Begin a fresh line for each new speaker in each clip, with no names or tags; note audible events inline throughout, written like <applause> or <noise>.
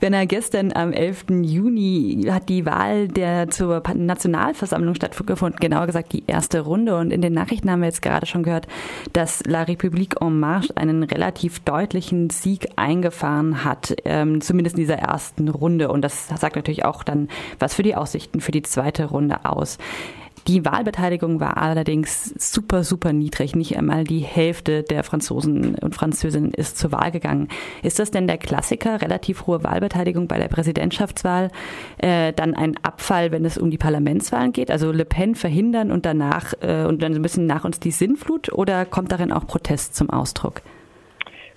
Wenn er gestern am 11. Juni hat die Wahl der zur Nationalversammlung stattgefunden, genauer gesagt die erste Runde. Und in den Nachrichten haben wir jetzt gerade schon gehört, dass La République en Marche einen relativ deutlichen Sieg eingefahren hat, ähm, zumindest in dieser ersten Runde. Und das sagt natürlich auch dann was für die Aussichten für die zweite Runde aus. Die Wahlbeteiligung war allerdings super, super niedrig. Nicht einmal die Hälfte der Franzosen und Französinnen ist zur Wahl gegangen. Ist das denn der Klassiker, relativ hohe Wahlbeteiligung bei der Präsidentschaftswahl, äh, dann ein Abfall, wenn es um die Parlamentswahlen geht? Also Le Pen verhindern und danach äh, und dann ein bisschen nach uns die Sinnflut oder kommt darin auch Protest zum Ausdruck?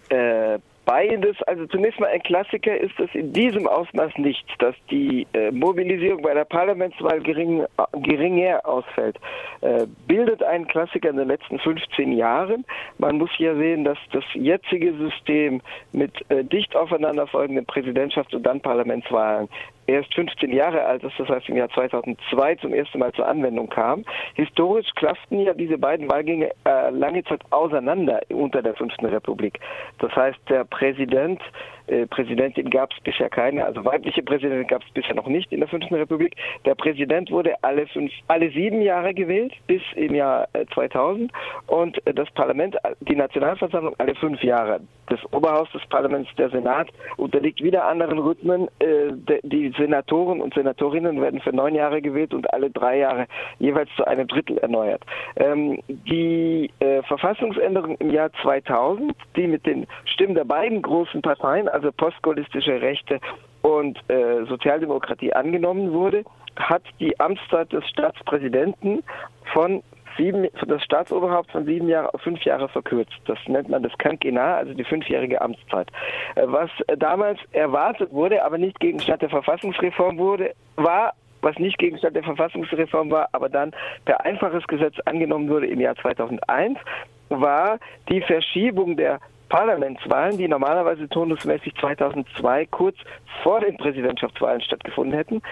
Äh, Beides, also zunächst mal ein Klassiker ist es in diesem Ausmaß nicht, dass die äh, Mobilisierung bei der Parlamentswahl gering, geringer ausfällt. Äh, bildet einen Klassiker in den letzten 15 Jahren. Man muss hier sehen, dass das jetzige System mit äh, dicht aufeinanderfolgenden Präsidentschafts- und dann Parlamentswahlen erst 15 Jahre alt ist, das heißt im Jahr 2002 zum ersten Mal zur Anwendung kam. Historisch klafften ja diese beiden Wahlgänge äh, lange Zeit auseinander unter der Fünften Republik. Das heißt, der Präsident äh, Präsidentin gab es bisher keine, also weibliche Präsidentin gab es bisher noch nicht in der Fünften Republik. Der Präsident wurde alle fünf, alle sieben Jahre gewählt bis im Jahr 2000 äh, und äh, das Parlament, die Nationalversammlung alle fünf Jahre. Das Oberhaus des Parlaments, der Senat, unterliegt wieder anderen Rhythmen. Die Senatoren und Senatorinnen werden für neun Jahre gewählt und alle drei Jahre jeweils zu einem Drittel erneuert. Ähm, die Verfassungsänderung im Jahr 2000, die mit den Stimmen der beiden großen Parteien, also postgaullistische Rechte und äh, Sozialdemokratie angenommen wurde, hat die Amtszeit des Staatspräsidenten von sieben, das Staatsoberhaupt von sieben Jahren auf fünf Jahre verkürzt. Das nennt man das Quinquennat, also die fünfjährige Amtszeit. Äh, was damals erwartet wurde, aber nicht Gegenstand der Verfassungsreform wurde, war was nicht Gegenstand der Verfassungsreform war, aber dann per einfaches Gesetz angenommen wurde im Jahr 2001, war die Verschiebung der Parlamentswahlen, die normalerweise turnusmäßig 2002 kurz vor den Präsidentschaftswahlen stattgefunden hätten,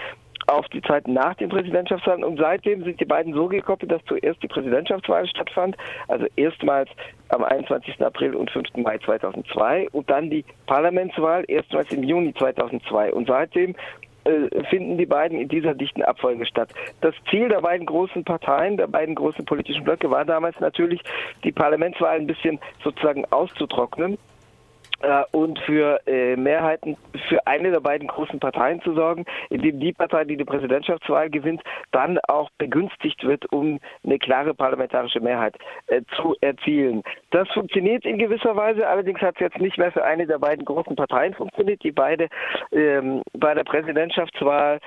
auf die Zeit nach den Präsidentschaftswahlen. Und seitdem sind die beiden so gekoppelt, dass zuerst die Präsidentschaftswahl stattfand, also erstmals am 21. April und 5. Mai 2002 und dann die Parlamentswahl erstmals im Juni 2002. Und seitdem finden die beiden in dieser dichten Abfolge statt. Das Ziel der beiden großen Parteien, der beiden großen politischen Blöcke war damals natürlich, die Parlamentswahl ein bisschen sozusagen auszutrocknen äh, und für äh, Mehrheiten für eine der beiden großen Parteien zu sorgen, indem die Partei, die die Präsidentschaftswahl gewinnt, dann auch begünstigt wird, um eine klare parlamentarische Mehrheit äh, zu erzielen. Das funktioniert in gewisser Weise, allerdings hat es jetzt nicht mehr für eine der beiden großen Parteien funktioniert, die beide ähm, bei der Präsidentschaftswahl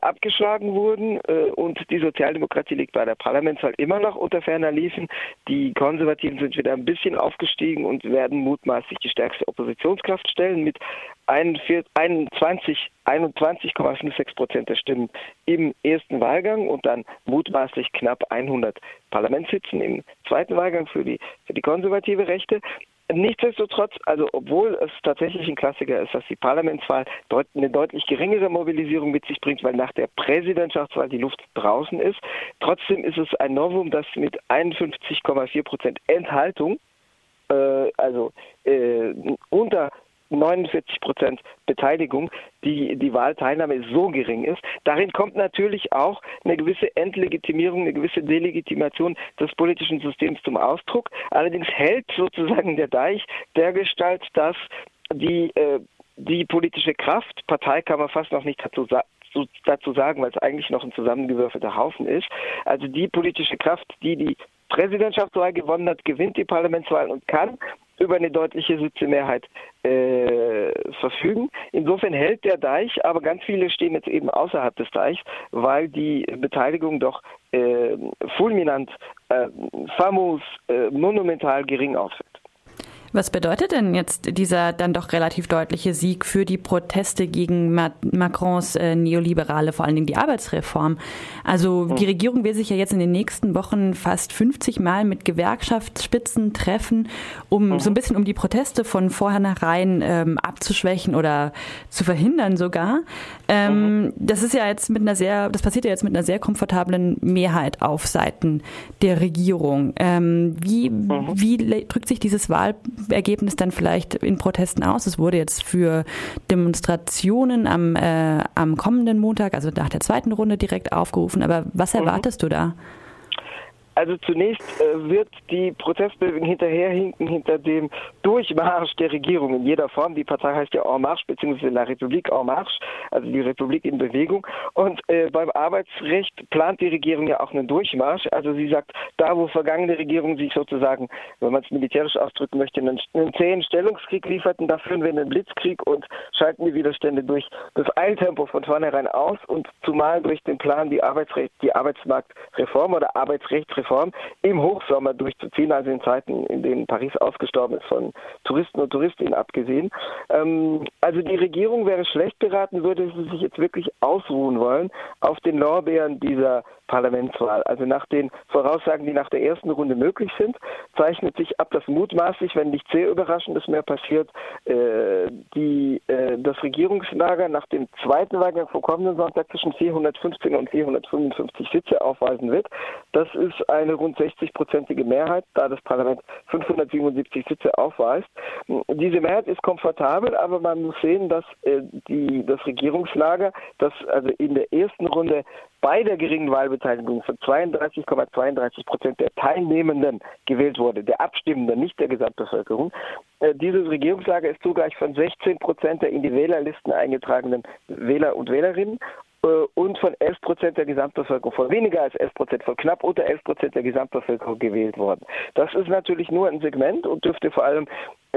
abgeschlagen wurden äh, und die Sozialdemokratie liegt bei der Parlamentswahl immer noch unter ferner Liefen. Die Konservativen sind wieder ein bisschen aufgestiegen und werden mutmaßlich die stärkste Opposition Oppositionskraft stellen mit 21, 21,56 Prozent der Stimmen im ersten Wahlgang und dann mutmaßlich knapp 100 Parlamentssitzen im zweiten Wahlgang für die, für die konservative Rechte. Nichtsdestotrotz, also obwohl es tatsächlich ein Klassiker ist, dass die Parlamentswahl deut eine deutlich geringere Mobilisierung mit sich bringt, weil nach der Präsidentschaftswahl die Luft draußen ist, trotzdem ist es ein Novum, dass mit 51,4 Prozent Enthaltung äh, also äh, unter 49 Prozent Beteiligung, die, die Wahlteilnahme so gering ist. Darin kommt natürlich auch eine gewisse Entlegitimierung, eine gewisse Delegitimation des politischen Systems zum Ausdruck. Allerdings hält sozusagen der Deich der Gestalt, dass die, äh, die politische Kraft, Partei kann man fast noch nicht dazu sagen, dazu sagen, weil es eigentlich noch ein zusammengewürfelter Haufen ist. Also die politische Kraft, die die Präsidentschaftswahl gewonnen hat, gewinnt die Parlamentswahl und kann über eine deutliche Sitzemehrheit äh, verfügen. Insofern hält der Deich, aber ganz viele stehen jetzt eben außerhalb des Deichs, weil die Beteiligung doch äh, fulminant, äh, famos, äh, monumental gering ausfällt.
Was bedeutet denn jetzt dieser dann doch relativ deutliche Sieg für die Proteste gegen Macrons äh, neoliberale, vor allen Dingen die Arbeitsreform? Also die Regierung will sich ja jetzt in den nächsten Wochen fast 50 Mal mit Gewerkschaftsspitzen treffen, um mhm. so ein bisschen um die Proteste von vornherein ähm, abzuschwächen oder zu verhindern sogar. Ähm, mhm. Das ist ja jetzt mit einer sehr, das passiert ja jetzt mit einer sehr komfortablen Mehrheit auf Seiten der Regierung. Ähm, wie, mhm. wie drückt sich dieses Wahl Ergebnis dann vielleicht in Protesten aus? Es wurde jetzt für Demonstrationen am, äh, am kommenden Montag, also nach der zweiten Runde direkt aufgerufen. Aber was mhm. erwartest mhm. du da?
Also zunächst äh, wird die Protestbewegung hinterherhinken hinter dem Durchmarsch der Regierung in jeder Form. Die Partei heißt ja En Marche bzw. La République En Marche, also die Republik in Bewegung. Und äh, beim Arbeitsrecht plant die Regierung ja auch einen Durchmarsch. Also sie sagt, da wo vergangene Regierungen sich sozusagen, wenn man es militärisch ausdrücken möchte, einen, einen zähen Stellungskrieg lieferten, da führen wir einen Blitzkrieg und schalten die Widerstände durch das Eiltempo von vornherein aus und zumal durch den Plan, die Arbeitsrecht, die Arbeitsmarktreform oder Arbeitsrechtsreform Form im Hochsommer durchzuziehen, also in Zeiten, in denen Paris ausgestorben ist, von Touristen und Touristinnen abgesehen. Ähm, also die Regierung wäre schlecht beraten, würde sie sich jetzt wirklich ausruhen wollen auf den Lorbeeren dieser Parlamentswahl. Also nach den Voraussagen, die nach der ersten Runde möglich sind, zeichnet sich ab, dass mutmaßlich, wenn nicht sehr Überraschendes mehr passiert, äh, die, äh, das Regierungslager nach dem zweiten Wahlgang vom kommenden Sonntag zwischen 415 und 455 Sitze aufweisen wird. Das ist eine rund 60-prozentige Mehrheit, da das Parlament 577 Sitze aufweist. Diese Mehrheit ist komfortabel, aber man muss sehen, dass äh, die, das Regierungslager, das also in der ersten Runde bei der geringen Wahlbeteiligung von 32,32 Prozent der Teilnehmenden gewählt wurde, der Abstimmenden, nicht der Gesamtbevölkerung. Äh, dieses Regierungslager ist zugleich von 16 Prozent der in die Wählerlisten eingetragenen Wähler und Wählerinnen äh, und von 11 Prozent der Gesamtbevölkerung, von weniger als 11 Prozent, von knapp unter 11 Prozent der Gesamtbevölkerung gewählt worden. Das ist natürlich nur ein Segment und dürfte vor allem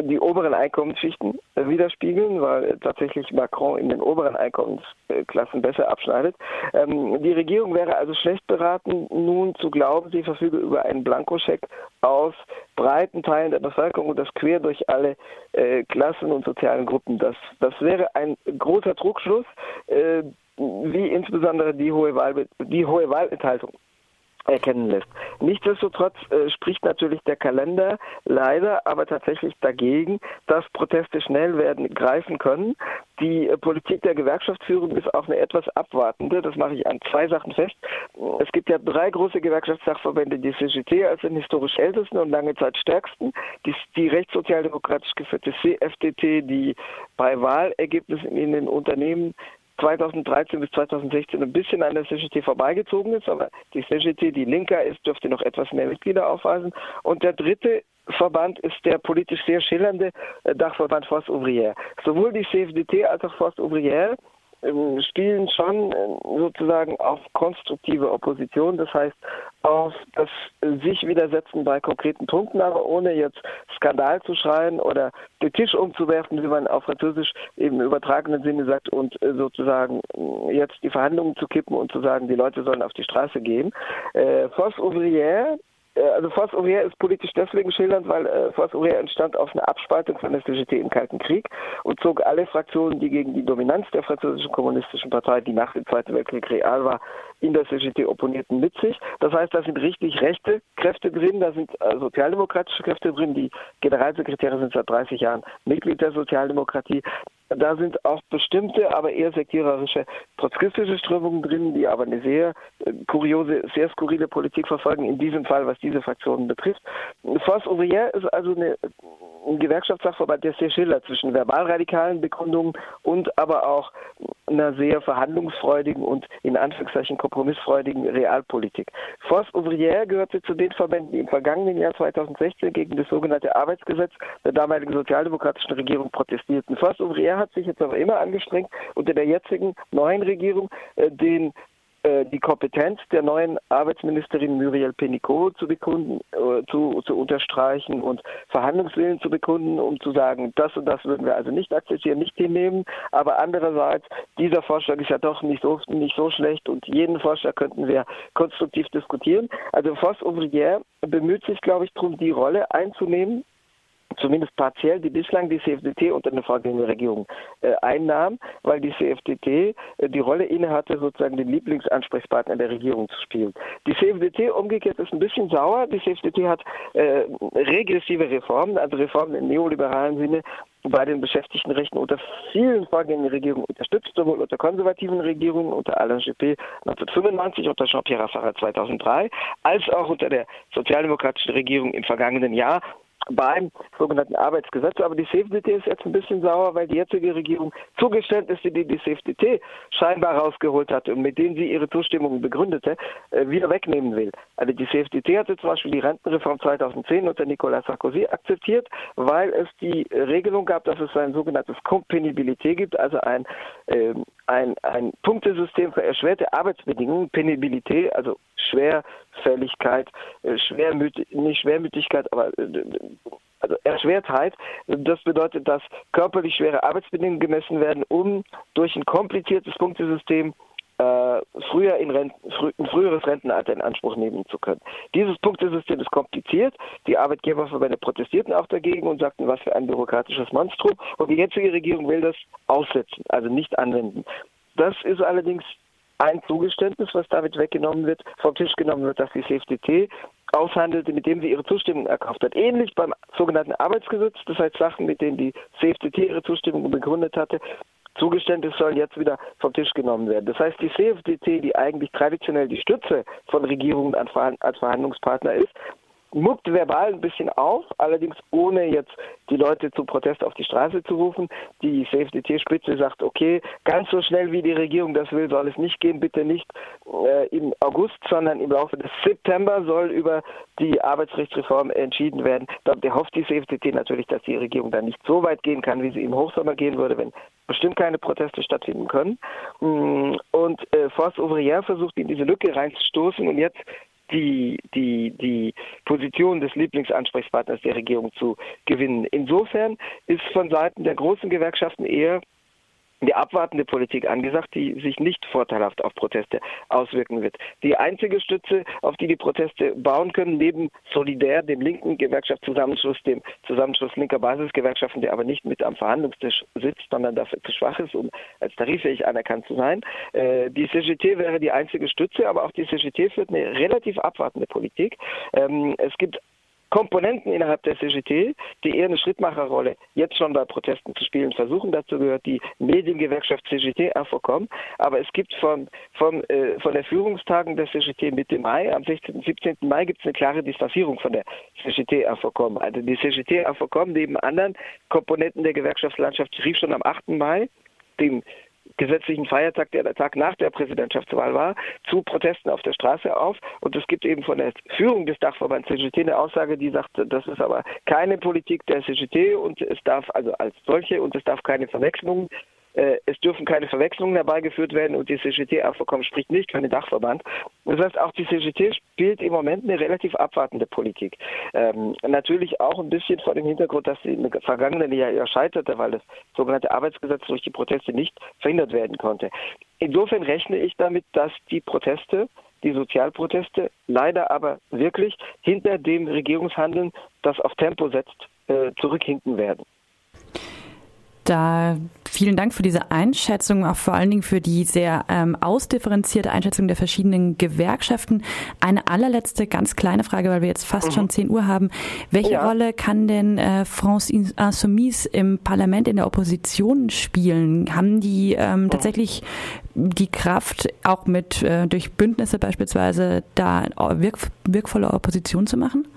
die oberen Einkommensschichten widerspiegeln, weil tatsächlich Macron in den oberen Einkommensklassen besser abschneidet. Ähm, die Regierung wäre also schlecht beraten, nun zu glauben, sie verfüge über einen Blankoscheck aus breiten Teilen der Bevölkerung und das quer durch alle äh, Klassen und sozialen Gruppen. Das, das wäre ein großer Trugschluss, äh, wie insbesondere die hohe, Wahl, die hohe Wahlenthaltung erkennen lässt. Nichtsdestotrotz äh, spricht natürlich der Kalender leider aber tatsächlich dagegen, dass Proteste schnell werden greifen können. Die äh, Politik der Gewerkschaftsführung ist auch eine etwas abwartende. Das mache ich an zwei Sachen fest. Es gibt ja drei große Gewerkschaftssachverbände, die CGT als den historisch ältesten und lange Zeit stärksten, die, die rechtssozialdemokratisch geführte CFDT, die bei Wahlergebnissen in den Unternehmen 2013 bis 2016 ein bisschen an der CGT vorbeigezogen ist, aber die CGT, die linker ist, dürfte noch etwas mehr Mitglieder aufweisen. Und der dritte Verband ist der politisch sehr schillernde äh, Dachverband Force Ouvrière. Sowohl die CFDT als auch Force Ouvrière spielen schon äh, sozusagen auf konstruktive Opposition, das heißt auf das sich widersetzen bei konkreten Punkten, aber ohne jetzt Skandal zu schreien oder den Tisch umzuwerfen, wie man auf Französisch eben im übertragenen Sinne sagt, und äh, sozusagen äh, jetzt die Verhandlungen zu kippen und zu sagen, die Leute sollen auf die Straße gehen. Äh, Force Ouvrière also Force Ouvrière ist politisch deswegen schildernd, weil äh, Force Ouvrière entstand aus einer Abspaltung von der CGT im Kalten Krieg und zog alle Fraktionen, die gegen die Dominanz der französischen kommunistischen Partei, die nach dem Zweiten Weltkrieg real war, in der CGT opponierten, mit sich. Das heißt, da sind richtig rechte Kräfte drin, da sind äh, sozialdemokratische Kräfte drin. Die Generalsekretäre sind seit 30 Jahren Mitglied der Sozialdemokratie. Da sind auch bestimmte, aber eher sektiererische trotzkistische Strömungen drin, die aber eine sehr äh, kuriose, sehr skurrile Politik verfolgen, in diesem Fall, was diese Fraktionen betrifft. Force Ouvrière ist also eine, ein Gewerkschaftssachverband, der sehr schildert zwischen verbalradikalen Bekundungen und aber auch einer sehr verhandlungsfreudigen und in Anführungszeichen kompromissfreudigen Realpolitik. Force Ouvrière gehörte zu den Verbänden, die im vergangenen Jahr 2016 gegen das sogenannte Arbeitsgesetz der damaligen sozialdemokratischen Regierung protestierten. Force Ouvrière hat sich jetzt aber immer angestrengt, unter der jetzigen neuen Regierung äh, den äh, die Kompetenz der neuen Arbeitsministerin Muriel Pénicaud zu bekunden, äh, zu, zu unterstreichen und Verhandlungswillen zu bekunden, um zu sagen, das und das würden wir also nicht akzeptieren, nicht hinnehmen. Aber andererseits, dieser Vorschlag ist ja doch nicht so, nicht so schlecht und jeden Vorschlag könnten wir konstruktiv diskutieren. Also Voss Ouvrière bemüht sich, glaube ich, darum, die Rolle einzunehmen, zumindest partiell, die bislang die CFDT unter der vorgehenden Regierung äh, einnahm, weil die CFDT äh, die Rolle innehatte, sozusagen den Lieblingsansprechpartner der Regierung zu spielen. Die CFDT umgekehrt ist ein bisschen sauer. Die CFDT hat äh, regressive Reformen, also Reformen im neoliberalen Sinne, bei den Beschäftigtenrechten unter vielen vorgehenden Regierungen unterstützt, sowohl unter konservativen Regierungen, unter Alain Juppé 1995, unter Jean-Pierre Raffarin 2003, als auch unter der sozialdemokratischen Regierung im vergangenen Jahr beim sogenannten Arbeitsgesetz. Aber die CFDT ist jetzt ein bisschen sauer, weil die jetzige Regierung Zugeständnisse, die die CFDT scheinbar rausgeholt hatte und mit denen sie ihre Zustimmung begründete, äh, wieder wegnehmen will. Also die CFDT hatte zum Beispiel die Rentenreform 2010 unter Nicolas Sarkozy akzeptiert, weil es die Regelung gab, dass es ein sogenanntes Kompenibilité gibt, also ein, äh, ein, ein Punktesystem für erschwerte Arbeitsbedingungen, Penibilité, also Schwerfälligkeit, äh, Schwermüt nicht Schwermütigkeit, aber äh, also Erschwertheit. Das bedeutet, dass körperlich schwere Arbeitsbedingungen gemessen werden, um durch ein kompliziertes Punktesystem äh, früher in Renten, frü ein früheres Rentenalter in Anspruch nehmen zu können. Dieses Punktesystem ist kompliziert. Die Arbeitgeberverbände protestierten auch dagegen und sagten, was für ein bürokratisches Monstrum. Und die jetzige Regierung will das aussetzen, also nicht anwenden. Das ist allerdings ein Zugeständnis, was damit weggenommen wird, vom Tisch genommen wird, dass die CFDT aushandelte, mit dem sie ihre Zustimmung erkauft hat. Ähnlich beim sogenannten Arbeitsgesetz, das heißt Sachen, mit denen die CFDT ihre Zustimmung begründet hatte, Zugeständnisse sollen jetzt wieder vom Tisch genommen werden. Das heißt, die CFDT, die eigentlich traditionell die Stütze von Regierungen als Verhandlungspartner ist, muckt verbal ein bisschen auf, allerdings ohne jetzt die Leute zu Protest auf die Straße zu rufen. Die CFDT-Spitze sagt, okay, ganz so schnell wie die Regierung das will, soll es nicht gehen, bitte nicht äh, im August, sondern im Laufe des September soll über die Arbeitsrechtsreform entschieden werden. Da hofft die CFDT natürlich, dass die Regierung dann nicht so weit gehen kann, wie sie im Hochsommer gehen würde, wenn bestimmt keine Proteste stattfinden können. Mm, und äh, Force Ouvrière versucht in diese Lücke reinzustoßen und jetzt die, die, die Position des Lieblingsansprechpartners der Regierung zu gewinnen. Insofern ist von Seiten der großen Gewerkschaften eher die abwartende Politik angesagt, die sich nicht vorteilhaft auf Proteste auswirken wird. Die einzige Stütze, auf die die Proteste bauen können, neben Solidär, dem linken Gewerkschaftszusammenschluss, dem Zusammenschluss linker Basisgewerkschaften, der aber nicht mit am Verhandlungstisch sitzt, sondern dafür zu schwach ist, um als tariffähig anerkannt zu sein. Äh, die CGT wäre die einzige Stütze, aber auch die CGT führt eine relativ abwartende Politik. Ähm, es gibt Komponenten innerhalb der CGT, die eher eine Schrittmacherrolle jetzt schon bei Protesten zu spielen versuchen. Dazu gehört die Mediengewerkschaft CGT AFOCOM. Aber es gibt von, von, äh, von der Führungstagung der CGT Mitte Mai, am 16. und 17. Mai gibt es eine klare Distanzierung von der CGT AFOCOM. Also die CGT AFOCOM neben anderen Komponenten der Gewerkschaftslandschaft rief schon am 8. Mai dem gesetzlichen Feiertag, der der Tag nach der Präsidentschaftswahl war, zu Protesten auf der Straße auf. Und es gibt eben von der Führung des Dachverbands CGT eine Aussage, die sagt, das ist aber keine Politik der CGT und es darf also als solche und es darf keine Verwechslung äh, es dürfen keine Verwechslungen herbeigeführt werden und die CGT-Abkommen spricht nicht für den Dachverband. Das heißt, auch die CGT spielt im Moment eine relativ abwartende Politik. Ähm, natürlich auch ein bisschen vor dem Hintergrund, dass sie im vergangenen Jahr ja scheiterte, weil das sogenannte Arbeitsgesetz durch die Proteste nicht verhindert werden konnte. Insofern rechne ich damit, dass die Proteste die Sozialproteste leider aber wirklich hinter dem Regierungshandeln, das auf Tempo setzt, äh, zurückhinken werden.
Da vielen Dank für diese Einschätzung, auch vor allen Dingen für die sehr ähm, ausdifferenzierte Einschätzung der verschiedenen Gewerkschaften. Eine allerletzte ganz kleine Frage, weil wir jetzt fast mhm. schon 10 Uhr haben. Welche ja. Rolle kann denn äh, France Insoumise im Parlament in der Opposition spielen? Haben die ähm, mhm. tatsächlich die Kraft, auch mit äh, durch Bündnisse beispielsweise da wirk wirkvolle Opposition zu machen?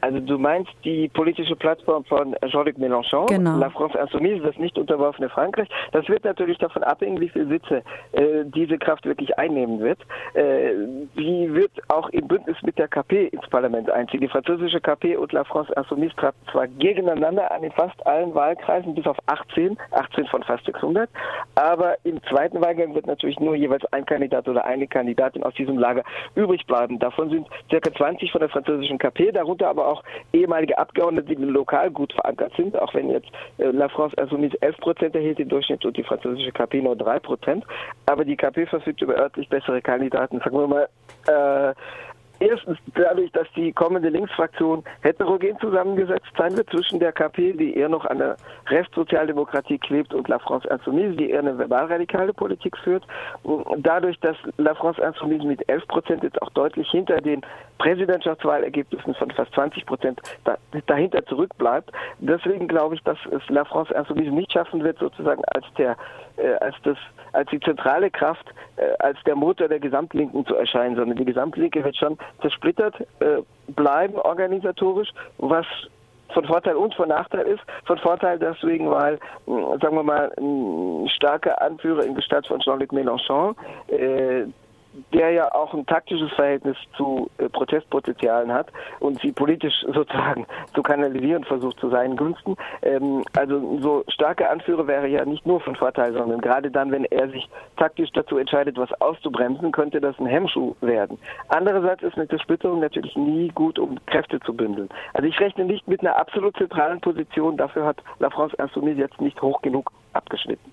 Also du meinst die politische Plattform von Jean-Luc Mélenchon, genau. La France Insoumise, das nicht unterworfene Frankreich. Das wird natürlich davon abhängen, wie viele Sitze äh, diese Kraft wirklich einnehmen wird. Äh, sie wird auch im Bündnis mit der KP ins Parlament einziehen. Die französische KP und La France Insoumise traten zwar gegeneinander an in fast allen Wahlkreisen, bis auf 18, 18 von fast 600, aber im zweiten Wahlgang wird natürlich nur jeweils ein Kandidat oder eine Kandidatin aus diesem Lager übrig bleiben. Davon sind circa 20 von der französischen KP, darunter aber auch ehemalige Abgeordnete, die lokal gut verankert sind, auch wenn jetzt äh, La France Insoumise 11 Prozent erhielt im Durchschnitt und die französische KP nur 3 Prozent. Aber die KP verfügt über örtlich bessere Kandidaten. Sagen wir mal, äh, Erstens dadurch, dass die kommende Linksfraktion heterogen zusammengesetzt sein wird zwischen der KP, die eher noch an der Restsozialdemokratie klebt, und La France Insoumise, die eher eine verbalradikale Politik führt. Dadurch, dass La France Insoumise mit 11 Prozent jetzt auch deutlich hinter den Präsidentschaftswahlergebnissen von fast 20 Prozent dahinter zurückbleibt. Deswegen glaube ich, dass es La France Insoumise nicht schaffen wird, sozusagen als der äh, als das als die zentrale Kraft, äh, als der Motor der Gesamtlinken zu erscheinen, sondern die Gesamtlinke wird schon zersplittert äh, bleiben organisatorisch, was von Vorteil und von Nachteil ist. Von Vorteil deswegen, weil, sagen wir mal, ein starker Anführer in Gestalt von Jean-Luc Mélenchon, äh, der ja auch ein taktisches Verhältnis zu äh, Protestpotenzialen hat und sie politisch <laughs> sozusagen zu kanalisieren versucht zu seinen Gunsten. Ähm, also so starke Anführer wäre ja nicht nur von Vorteil, sondern gerade dann, wenn er sich taktisch dazu entscheidet, was auszubremsen, könnte das ein Hemmschuh werden. Andererseits ist eine Zersplitterung natürlich nie gut, um Kräfte zu bündeln. Also ich rechne nicht mit einer absolut zentralen Position, dafür hat La France Insoumise jetzt nicht hoch genug abgeschnitten.